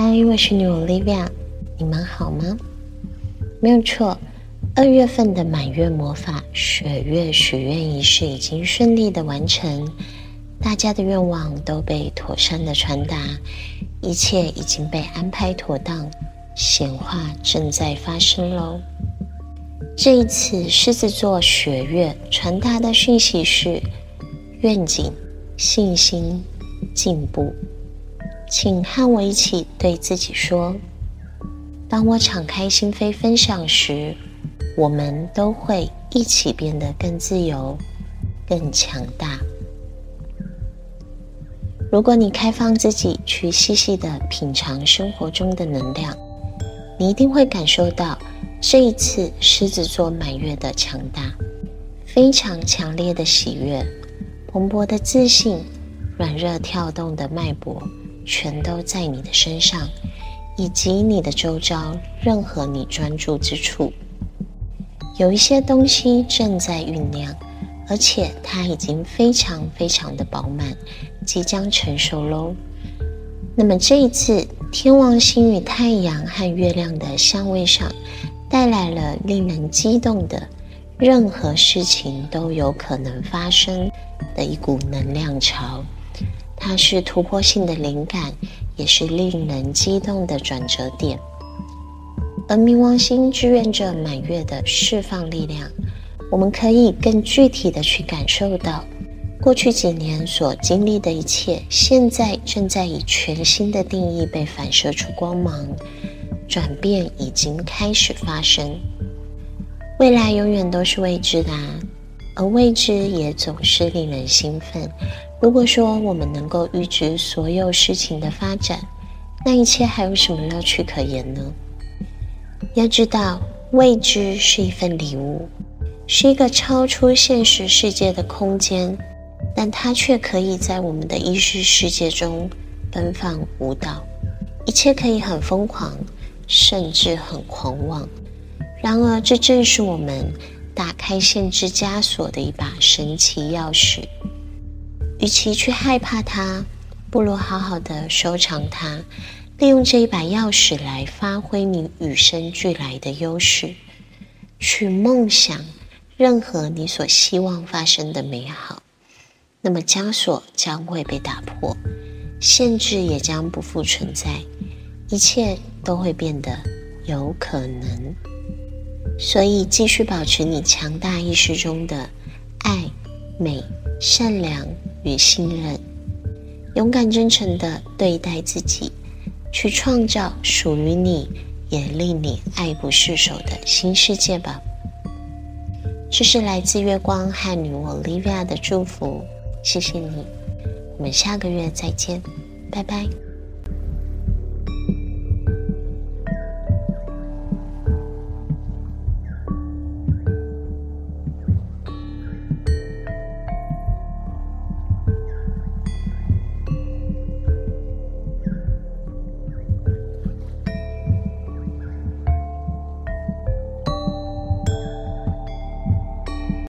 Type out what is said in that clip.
嗨，我是女 Olivia，你们好吗？没有错，二月份的满月魔法雪月许愿仪式已经顺利的完成，大家的愿望都被妥善的传达，一切已经被安排妥当，显化正在发生喽。这一次狮子座雪月传达的讯息是愿景、信心、进步。请和我一起对自己说：“当我敞开心扉分享时，我们都会一起变得更自由、更强大。”如果你开放自己去细细的品尝生活中的能量，你一定会感受到这一次狮子座满月的强大，非常强烈的喜悦、蓬勃的自信、软热跳动的脉搏。全都在你的身上，以及你的周遭，任何你专注之处，有一些东西正在酝酿，而且它已经非常非常的饱满，即将成熟喽。那么这一次，天王星与太阳和月亮的相位上，带来了令人激动的，任何事情都有可能发生的一股能量潮。它是突破性的灵感，也是令人激动的转折点。而冥王星志愿者满月的释放力量，我们可以更具体的去感受到，过去几年所经历的一切，现在正在以全新的定义被反射出光芒，转变已经开始发生。未来永远都是未知的，而未知也总是令人兴奋。如果说我们能够预知所有事情的发展，那一切还有什么乐趣可言呢？要知道，未知是一份礼物，是一个超出现实世界的空间，但它却可以在我们的意识世界中奔放舞蹈，一切可以很疯狂，甚至很狂妄。然而，这正是我们打开限制枷锁的一把神奇钥匙。与其去害怕它，不如好好的收藏它，利用这一把钥匙来发挥你与生俱来的优势，去梦想任何你所希望发生的美好。那么枷锁将会被打破，限制也将不复存在，一切都会变得有可能。所以，继续保持你强大意识中的爱、美、善良。与信任，勇敢真诚的对待自己，去创造属于你也令你爱不释手的新世界吧。这是来自月光和女巫 Olivia 的祝福，谢谢你。我们下个月再见，拜拜。